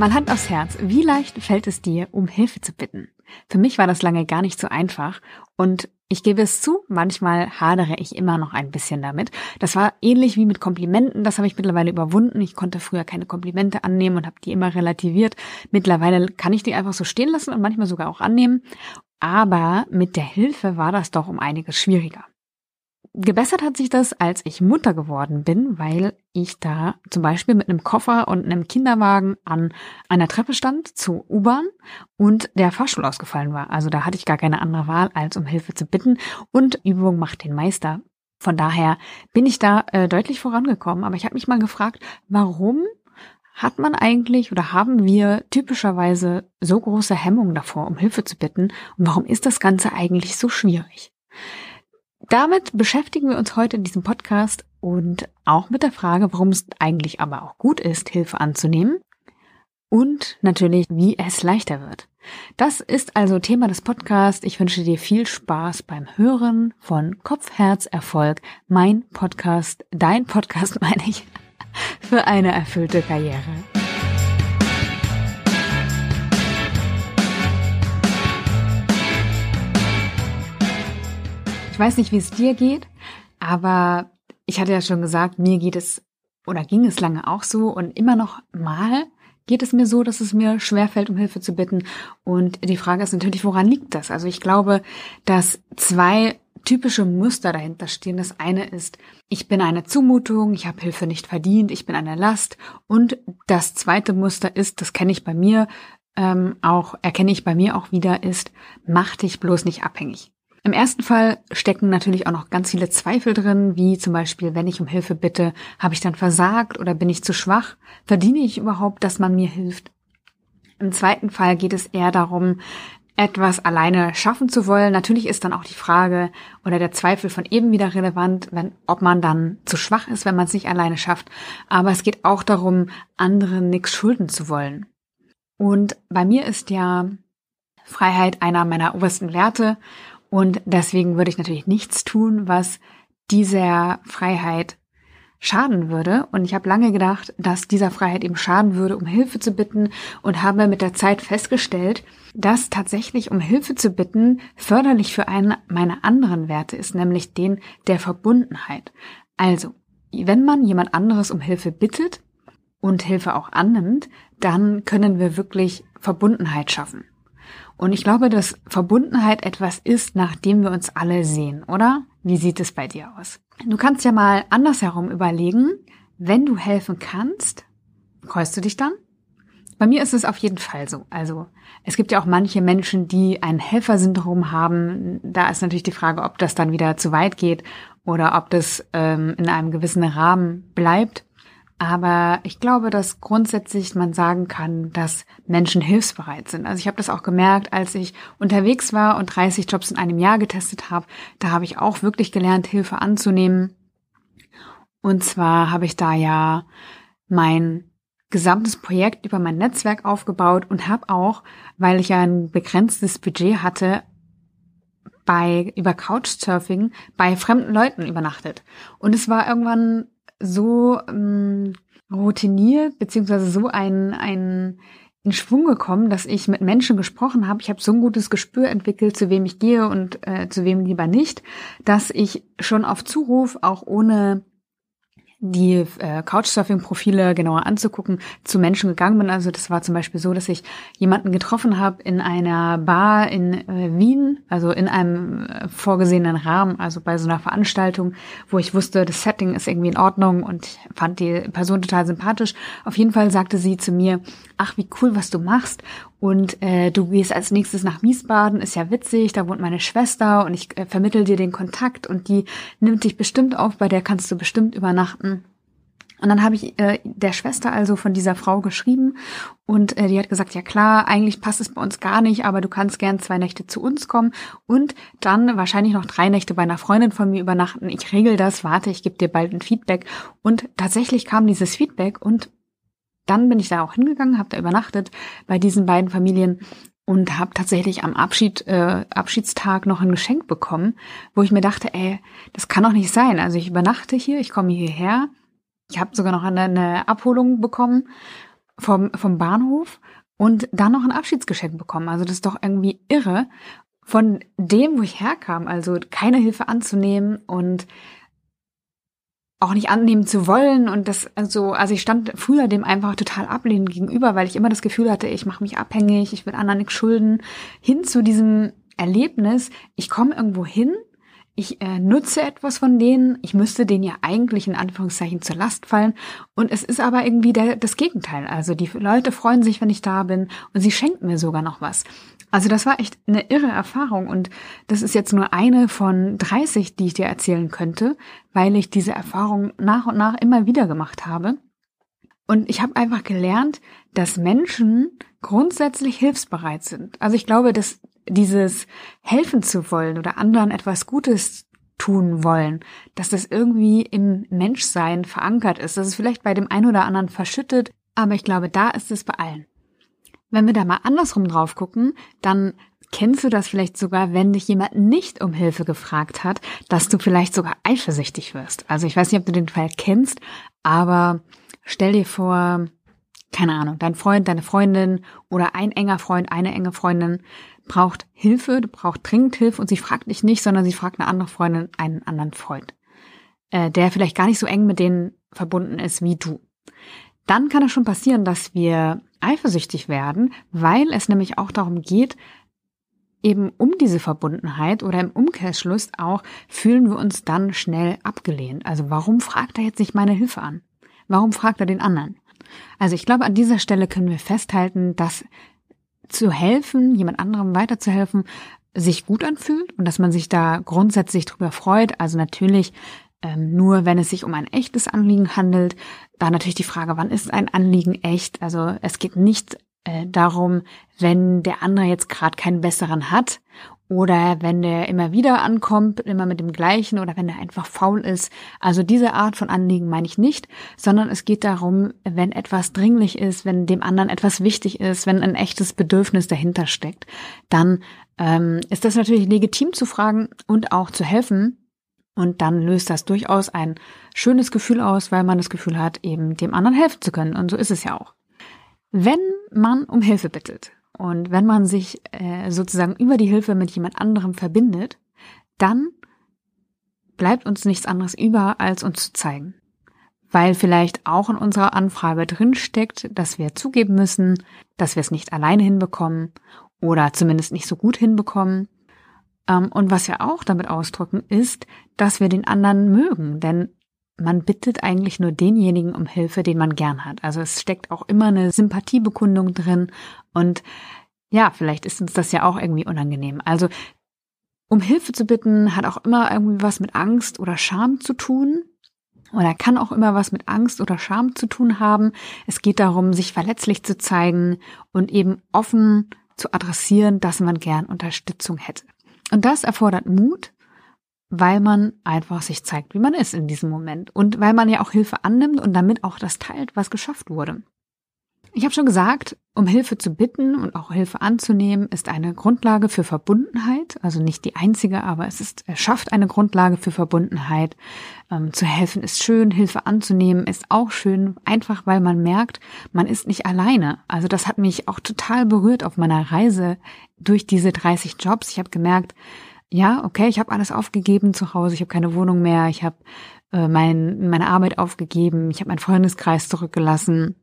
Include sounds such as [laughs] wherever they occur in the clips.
Mal Hand aufs Herz, wie leicht fällt es dir, um Hilfe zu bitten? Für mich war das lange gar nicht so einfach und ich gebe es zu, manchmal hadere ich immer noch ein bisschen damit. Das war ähnlich wie mit Komplimenten, das habe ich mittlerweile überwunden. Ich konnte früher keine Komplimente annehmen und habe die immer relativiert. Mittlerweile kann ich die einfach so stehen lassen und manchmal sogar auch annehmen. Aber mit der Hilfe war das doch um einiges schwieriger. Gebessert hat sich das, als ich Mutter geworden bin, weil ich da zum Beispiel mit einem Koffer und einem Kinderwagen an einer Treppe stand zur U-Bahn und der Fahrstuhl ausgefallen war. Also da hatte ich gar keine andere Wahl, als um Hilfe zu bitten und Übung macht den Meister. Von daher bin ich da äh, deutlich vorangekommen. Aber ich habe mich mal gefragt, warum hat man eigentlich oder haben wir typischerweise so große Hemmungen davor, um Hilfe zu bitten? Und warum ist das Ganze eigentlich so schwierig? Damit beschäftigen wir uns heute in diesem Podcast und auch mit der Frage, warum es eigentlich aber auch gut ist, Hilfe anzunehmen und natürlich, wie es leichter wird. Das ist also Thema des Podcasts. Ich wünsche dir viel Spaß beim Hören von Kopf, Herz, Erfolg. Mein Podcast, dein Podcast [laughs] meine ich, für eine erfüllte Karriere. Weiß nicht, wie es dir geht, aber ich hatte ja schon gesagt, mir geht es oder ging es lange auch so und immer noch mal geht es mir so, dass es mir schwerfällt, um Hilfe zu bitten. Und die Frage ist natürlich, woran liegt das? Also ich glaube, dass zwei typische Muster dahinter stehen. Das eine ist, ich bin eine Zumutung, ich habe Hilfe nicht verdient, ich bin eine Last. Und das zweite Muster ist, das kenne ich bei mir ähm, auch, erkenne ich bei mir auch wieder, ist, mach dich bloß nicht abhängig. Im ersten Fall stecken natürlich auch noch ganz viele Zweifel drin, wie zum Beispiel, wenn ich um Hilfe bitte, habe ich dann versagt oder bin ich zu schwach? Verdiene ich überhaupt, dass man mir hilft? Im zweiten Fall geht es eher darum, etwas alleine schaffen zu wollen. Natürlich ist dann auch die Frage oder der Zweifel von eben wieder relevant, wenn, ob man dann zu schwach ist, wenn man es nicht alleine schafft. Aber es geht auch darum, anderen nichts schulden zu wollen. Und bei mir ist ja Freiheit einer meiner obersten Werte und deswegen würde ich natürlich nichts tun, was dieser Freiheit schaden würde. Und ich habe lange gedacht, dass dieser Freiheit eben schaden würde, um Hilfe zu bitten und habe mit der Zeit festgestellt, dass tatsächlich um Hilfe zu bitten förderlich für einen meiner anderen Werte ist, nämlich den der Verbundenheit. Also, wenn man jemand anderes um Hilfe bittet und Hilfe auch annimmt, dann können wir wirklich Verbundenheit schaffen. Und ich glaube, dass Verbundenheit etwas ist, nach dem wir uns alle sehen, oder? Wie sieht es bei dir aus? Du kannst ja mal andersherum überlegen, wenn du helfen kannst, freust du dich dann? Bei mir ist es auf jeden Fall so. Also es gibt ja auch manche Menschen, die ein Helfersyndrom haben. Da ist natürlich die Frage, ob das dann wieder zu weit geht oder ob das ähm, in einem gewissen Rahmen bleibt. Aber ich glaube, dass grundsätzlich man sagen kann, dass Menschen hilfsbereit sind. Also ich habe das auch gemerkt, als ich unterwegs war und 30 Jobs in einem Jahr getestet habe. Da habe ich auch wirklich gelernt, Hilfe anzunehmen. Und zwar habe ich da ja mein gesamtes Projekt über mein Netzwerk aufgebaut und habe auch, weil ich ja ein begrenztes Budget hatte, bei über Couchsurfing bei fremden Leuten übernachtet. Und es war irgendwann so ähm, routiniert, beziehungsweise so ein, ein in Schwung gekommen, dass ich mit Menschen gesprochen habe. Ich habe so ein gutes Gespür entwickelt, zu wem ich gehe und äh, zu wem lieber nicht, dass ich schon auf Zuruf, auch ohne die äh, Couchsurfing-Profile genauer anzugucken, zu Menschen gegangen bin. Also das war zum Beispiel so, dass ich jemanden getroffen habe in einer Bar in äh, Wien, also in einem äh, vorgesehenen Rahmen, also bei so einer Veranstaltung, wo ich wusste, das Setting ist irgendwie in Ordnung und ich fand die Person total sympathisch. Auf jeden Fall sagte sie zu mir, ach, wie cool, was du machst. Und äh, du gehst als nächstes nach Wiesbaden, ist ja witzig, da wohnt meine Schwester und ich äh, vermittel dir den Kontakt und die nimmt dich bestimmt auf, bei der kannst du bestimmt übernachten. Und dann habe ich äh, der Schwester also von dieser Frau geschrieben und äh, die hat gesagt, ja klar, eigentlich passt es bei uns gar nicht, aber du kannst gern zwei Nächte zu uns kommen und dann wahrscheinlich noch drei Nächte bei einer Freundin von mir übernachten. Ich regel das, warte, ich gebe dir bald ein Feedback. Und tatsächlich kam dieses Feedback und dann bin ich da auch hingegangen, habe da übernachtet bei diesen beiden Familien und habe tatsächlich am Abschied, äh, Abschiedstag noch ein Geschenk bekommen, wo ich mir dachte, ey, das kann doch nicht sein. Also ich übernachte hier, ich komme hierher, ich habe sogar noch eine, eine Abholung bekommen vom, vom Bahnhof und dann noch ein Abschiedsgeschenk bekommen. Also das ist doch irgendwie irre von dem, wo ich herkam, also keine Hilfe anzunehmen und auch nicht annehmen zu wollen. Und das also also ich stand früher dem einfach total ablehnend gegenüber, weil ich immer das Gefühl hatte, ich mache mich abhängig, ich will anderen nichts schulden, hin zu diesem Erlebnis, ich komme irgendwo hin ich äh, nutze etwas von denen, ich müsste denen ja eigentlich in Anführungszeichen zur Last fallen und es ist aber irgendwie der, das Gegenteil. Also die Leute freuen sich, wenn ich da bin und sie schenken mir sogar noch was. Also das war echt eine irre Erfahrung und das ist jetzt nur eine von 30, die ich dir erzählen könnte, weil ich diese Erfahrung nach und nach immer wieder gemacht habe. Und ich habe einfach gelernt, dass Menschen grundsätzlich hilfsbereit sind. Also ich glaube, dass dieses helfen zu wollen oder anderen etwas Gutes tun wollen, dass das irgendwie im Menschsein verankert ist. Das ist vielleicht bei dem einen oder anderen verschüttet, aber ich glaube, da ist es bei allen. Wenn wir da mal andersrum drauf gucken, dann kennst du das vielleicht sogar, wenn dich jemand nicht um Hilfe gefragt hat, dass du vielleicht sogar eifersüchtig wirst. Also ich weiß nicht, ob du den Fall kennst, aber stell dir vor, keine Ahnung, dein Freund, deine Freundin oder ein enger Freund, eine enge Freundin braucht Hilfe, braucht dringend Hilfe und sie fragt dich nicht, sondern sie fragt eine andere Freundin, einen anderen Freund, äh, der vielleicht gar nicht so eng mit denen verbunden ist wie du. Dann kann es schon passieren, dass wir eifersüchtig werden, weil es nämlich auch darum geht, eben um diese Verbundenheit oder im Umkehrschluss auch fühlen wir uns dann schnell abgelehnt. Also warum fragt er jetzt nicht meine Hilfe an? Warum fragt er den anderen? Also ich glaube, an dieser Stelle können wir festhalten, dass zu helfen, jemand anderem weiterzuhelfen, sich gut anfühlt und dass man sich da grundsätzlich drüber freut. Also natürlich ähm, nur, wenn es sich um ein echtes Anliegen handelt. Da natürlich die Frage, wann ist ein Anliegen echt? Also es geht nicht äh, darum, wenn der andere jetzt gerade keinen besseren hat oder wenn der immer wieder ankommt, immer mit dem gleichen oder wenn der einfach faul ist. Also diese Art von Anliegen meine ich nicht, sondern es geht darum, wenn etwas dringlich ist, wenn dem anderen etwas wichtig ist, wenn ein echtes Bedürfnis dahinter steckt, dann ähm, ist das natürlich legitim zu fragen und auch zu helfen. Und dann löst das durchaus ein schönes Gefühl aus, weil man das Gefühl hat, eben dem anderen helfen zu können. Und so ist es ja auch. Wenn man um Hilfe bittet, und wenn man sich äh, sozusagen über die Hilfe mit jemand anderem verbindet, dann bleibt uns nichts anderes über, als uns zu zeigen. Weil vielleicht auch in unserer Anfrage drinsteckt, dass wir zugeben müssen, dass wir es nicht alleine hinbekommen oder zumindest nicht so gut hinbekommen. Ähm, und was wir auch damit ausdrücken, ist, dass wir den anderen mögen. Denn man bittet eigentlich nur denjenigen um Hilfe, den man gern hat. Also es steckt auch immer eine Sympathiebekundung drin und ja, vielleicht ist uns das ja auch irgendwie unangenehm. Also um Hilfe zu bitten hat auch immer irgendwie was mit Angst oder Scham zu tun. Oder kann auch immer was mit Angst oder Scham zu tun haben. Es geht darum, sich verletzlich zu zeigen und eben offen zu adressieren, dass man gern Unterstützung hätte. Und das erfordert Mut weil man einfach sich zeigt, wie man ist in diesem Moment und weil man ja auch Hilfe annimmt und damit auch das teilt, was geschafft wurde. Ich habe schon gesagt, um Hilfe zu bitten und auch Hilfe anzunehmen, ist eine Grundlage für Verbundenheit, also nicht die einzige, aber es ist, es schafft eine Grundlage für Verbundenheit. Ähm, zu helfen ist schön, Hilfe anzunehmen ist auch schön, einfach weil man merkt, man ist nicht alleine. Also das hat mich auch total berührt auf meiner Reise durch diese 30 Jobs. Ich habe gemerkt, ja, okay, ich habe alles aufgegeben zu Hause, ich habe keine Wohnung mehr, ich habe äh, mein, meine Arbeit aufgegeben, ich habe meinen Freundeskreis zurückgelassen,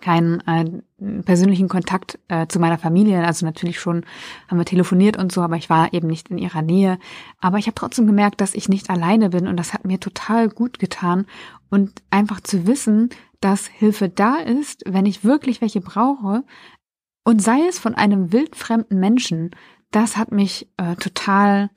keinen äh, persönlichen Kontakt äh, zu meiner Familie, also natürlich schon haben wir telefoniert und so, aber ich war eben nicht in ihrer Nähe. Aber ich habe trotzdem gemerkt, dass ich nicht alleine bin und das hat mir total gut getan. Und einfach zu wissen, dass Hilfe da ist, wenn ich wirklich welche brauche und sei es von einem wildfremden Menschen, das hat mich äh, total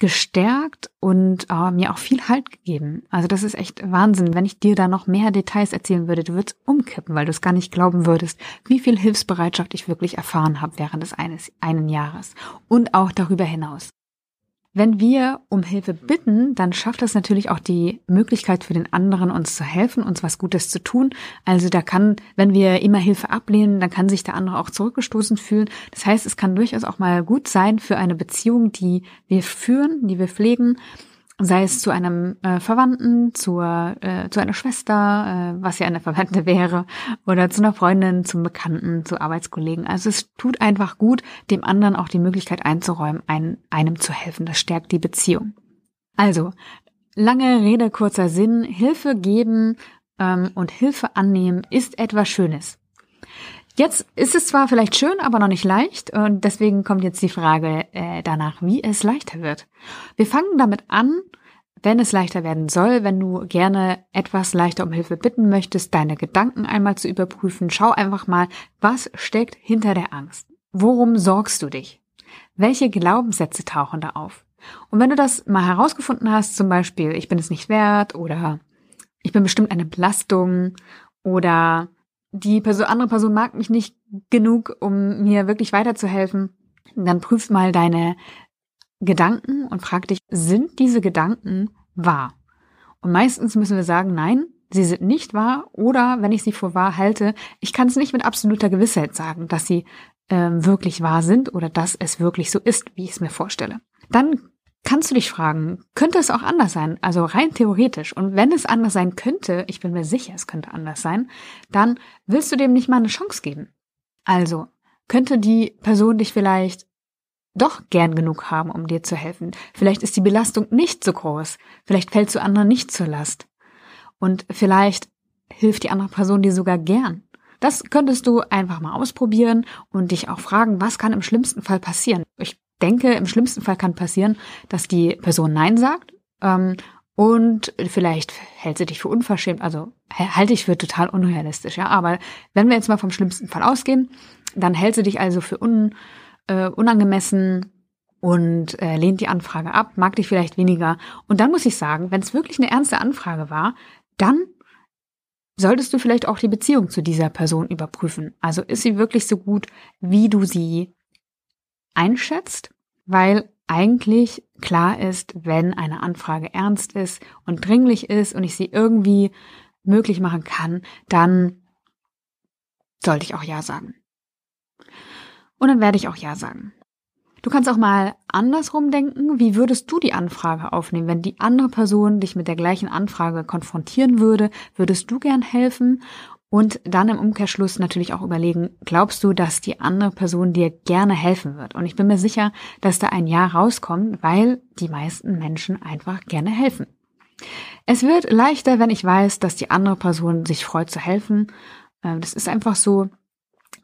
gestärkt und äh, mir auch viel Halt gegeben. Also das ist echt Wahnsinn. Wenn ich dir da noch mehr Details erzählen würde, du würdest umkippen, weil du es gar nicht glauben würdest, wie viel Hilfsbereitschaft ich wirklich erfahren habe während des eines einen Jahres und auch darüber hinaus. Wenn wir um Hilfe bitten, dann schafft das natürlich auch die Möglichkeit für den anderen, uns zu helfen, uns was Gutes zu tun. Also da kann, wenn wir immer Hilfe ablehnen, dann kann sich der andere auch zurückgestoßen fühlen. Das heißt, es kann durchaus auch mal gut sein für eine Beziehung, die wir führen, die wir pflegen, sei es zu einem äh, Verwandten, zur, äh, zu einer Schwester, äh, was ja eine Verwandte [laughs] wäre, oder zu einer Freundin, zum Bekannten, zu Arbeitskollegen. Also es tut einfach gut, dem anderen auch die Möglichkeit einzuräumen, ein, einem zu helfen. Das stärkt die Beziehung. Also, lange Rede, kurzer Sinn, Hilfe geben ähm, und Hilfe annehmen ist etwas Schönes. Jetzt ist es zwar vielleicht schön, aber noch nicht leicht und deswegen kommt jetzt die Frage äh, danach, wie es leichter wird. Wir fangen damit an, wenn es leichter werden soll, wenn du gerne etwas leichter um Hilfe bitten möchtest, deine Gedanken einmal zu überprüfen. Schau einfach mal, was steckt hinter der Angst? Worum sorgst du dich? Welche Glaubenssätze tauchen da auf? Und wenn du das mal herausgefunden hast, zum Beispiel, ich bin es nicht wert oder ich bin bestimmt eine Belastung oder die Person, andere Person mag mich nicht genug, um mir wirklich weiterzuhelfen, dann prüf mal deine Gedanken und frag dich, sind diese Gedanken wahr? Und meistens müssen wir sagen, nein, sie sind nicht wahr oder wenn ich sie für wahr halte, ich kann es nicht mit absoluter Gewissheit sagen, dass sie ähm, wirklich wahr sind oder dass es wirklich so ist, wie ich es mir vorstelle. Dann kannst du dich fragen, könnte es auch anders sein? Also rein theoretisch. Und wenn es anders sein könnte, ich bin mir sicher, es könnte anders sein, dann willst du dem nicht mal eine Chance geben. Also, könnte die Person dich vielleicht doch gern genug haben, um dir zu helfen. Vielleicht ist die Belastung nicht so groß. Vielleicht fällst du anderen nicht zur Last. Und vielleicht hilft die andere Person dir sogar gern. Das könntest du einfach mal ausprobieren und dich auch fragen, was kann im schlimmsten Fall passieren. Ich denke, im schlimmsten Fall kann passieren, dass die Person Nein sagt ähm, und vielleicht hält sie dich für unverschämt, also halte ich für total unrealistisch, ja. Aber wenn wir jetzt mal vom schlimmsten Fall ausgehen, dann hält sie dich also für un, äh, unangemessen und äh, lehnt die Anfrage ab, mag dich vielleicht weniger. Und dann muss ich sagen, wenn es wirklich eine ernste Anfrage war, dann solltest du vielleicht auch die Beziehung zu dieser Person überprüfen. Also ist sie wirklich so gut, wie du sie einschätzt, weil eigentlich klar ist, wenn eine Anfrage ernst ist und dringlich ist und ich sie irgendwie möglich machen kann, dann sollte ich auch Ja sagen. Und dann werde ich auch Ja sagen. Du kannst auch mal andersrum denken. Wie würdest du die Anfrage aufnehmen? Wenn die andere Person dich mit der gleichen Anfrage konfrontieren würde, würdest du gern helfen? Und dann im Umkehrschluss natürlich auch überlegen, glaubst du, dass die andere Person dir gerne helfen wird? Und ich bin mir sicher, dass da ein Ja rauskommt, weil die meisten Menschen einfach gerne helfen. Es wird leichter, wenn ich weiß, dass die andere Person sich freut zu helfen. Äh, das ist einfach so.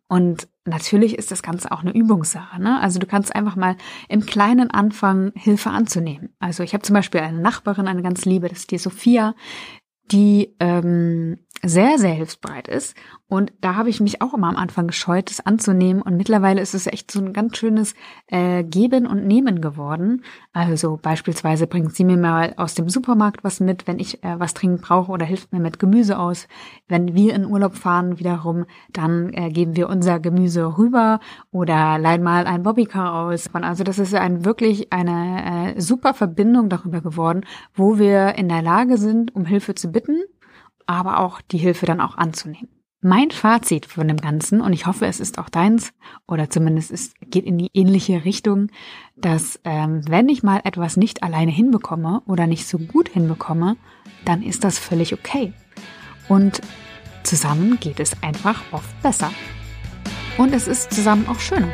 Und natürlich ist das Ganze auch eine Übungssache. Ne? Also du kannst einfach mal im Kleinen anfangen, Hilfe anzunehmen. Also ich habe zum Beispiel eine Nachbarin, eine ganz liebe, das ist die Sophia, die ähm, sehr, sehr hilfsbereit ist. Und da habe ich mich auch immer am Anfang gescheut, das anzunehmen. Und mittlerweile ist es echt so ein ganz schönes äh, Geben und Nehmen geworden. Also beispielsweise bringt sie mir mal aus dem Supermarkt was mit, wenn ich äh, was dringend brauche oder hilft mir mit Gemüse aus. Wenn wir in Urlaub fahren wiederum, dann äh, geben wir unser Gemüse rüber oder leihen mal ein Bobbycar aus. Also das ist ein wirklich eine äh, super Verbindung darüber geworden, wo wir in der Lage sind, um Hilfe zu bitten aber auch die Hilfe dann auch anzunehmen. Mein Fazit von dem Ganzen, und ich hoffe, es ist auch deins, oder zumindest es geht in die ähnliche Richtung, dass ähm, wenn ich mal etwas nicht alleine hinbekomme oder nicht so gut hinbekomme, dann ist das völlig okay. Und zusammen geht es einfach oft besser. Und es ist zusammen auch schöner.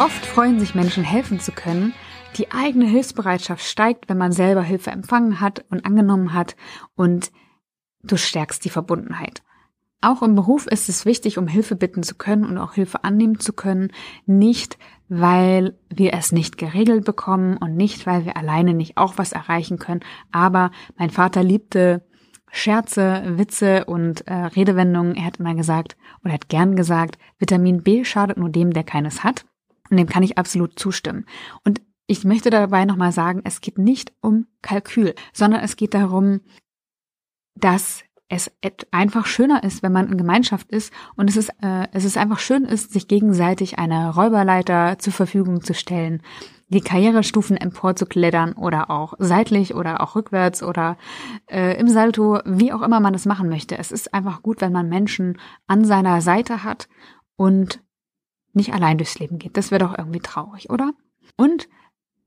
Oft freuen sich Menschen, helfen zu können. Die eigene Hilfsbereitschaft steigt, wenn man selber Hilfe empfangen hat und angenommen hat und du stärkst die Verbundenheit. Auch im Beruf ist es wichtig, um Hilfe bitten zu können und auch Hilfe annehmen zu können, nicht weil wir es nicht geregelt bekommen und nicht weil wir alleine nicht auch was erreichen können. Aber mein Vater liebte Scherze, Witze und äh, Redewendungen. Er hat immer gesagt oder hat gern gesagt, Vitamin B schadet nur dem, der keines hat. Und dem kann ich absolut zustimmen. Und ich möchte dabei nochmal sagen, es geht nicht um Kalkül, sondern es geht darum, dass es einfach schöner ist, wenn man in Gemeinschaft ist und es ist, äh, es ist einfach schön ist, sich gegenseitig eine Räuberleiter zur Verfügung zu stellen, die Karrierestufen emporzuklettern oder auch seitlich oder auch rückwärts oder äh, im Salto, wie auch immer man es machen möchte. Es ist einfach gut, wenn man Menschen an seiner Seite hat und nicht allein durchs Leben geht. Das wäre doch irgendwie traurig, oder? Und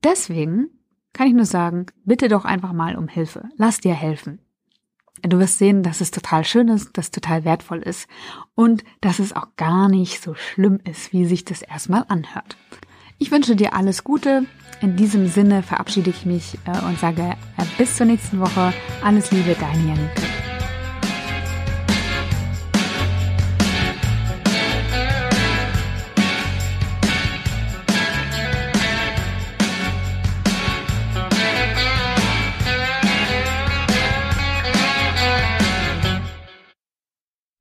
deswegen kann ich nur sagen, bitte doch einfach mal um Hilfe. Lass dir helfen. Du wirst sehen, dass es total schön ist, dass es total wertvoll ist und dass es auch gar nicht so schlimm ist, wie sich das erstmal anhört. Ich wünsche dir alles Gute. In diesem Sinne verabschiede ich mich äh, und sage äh, bis zur nächsten Woche. Alles Liebe, deine Janike.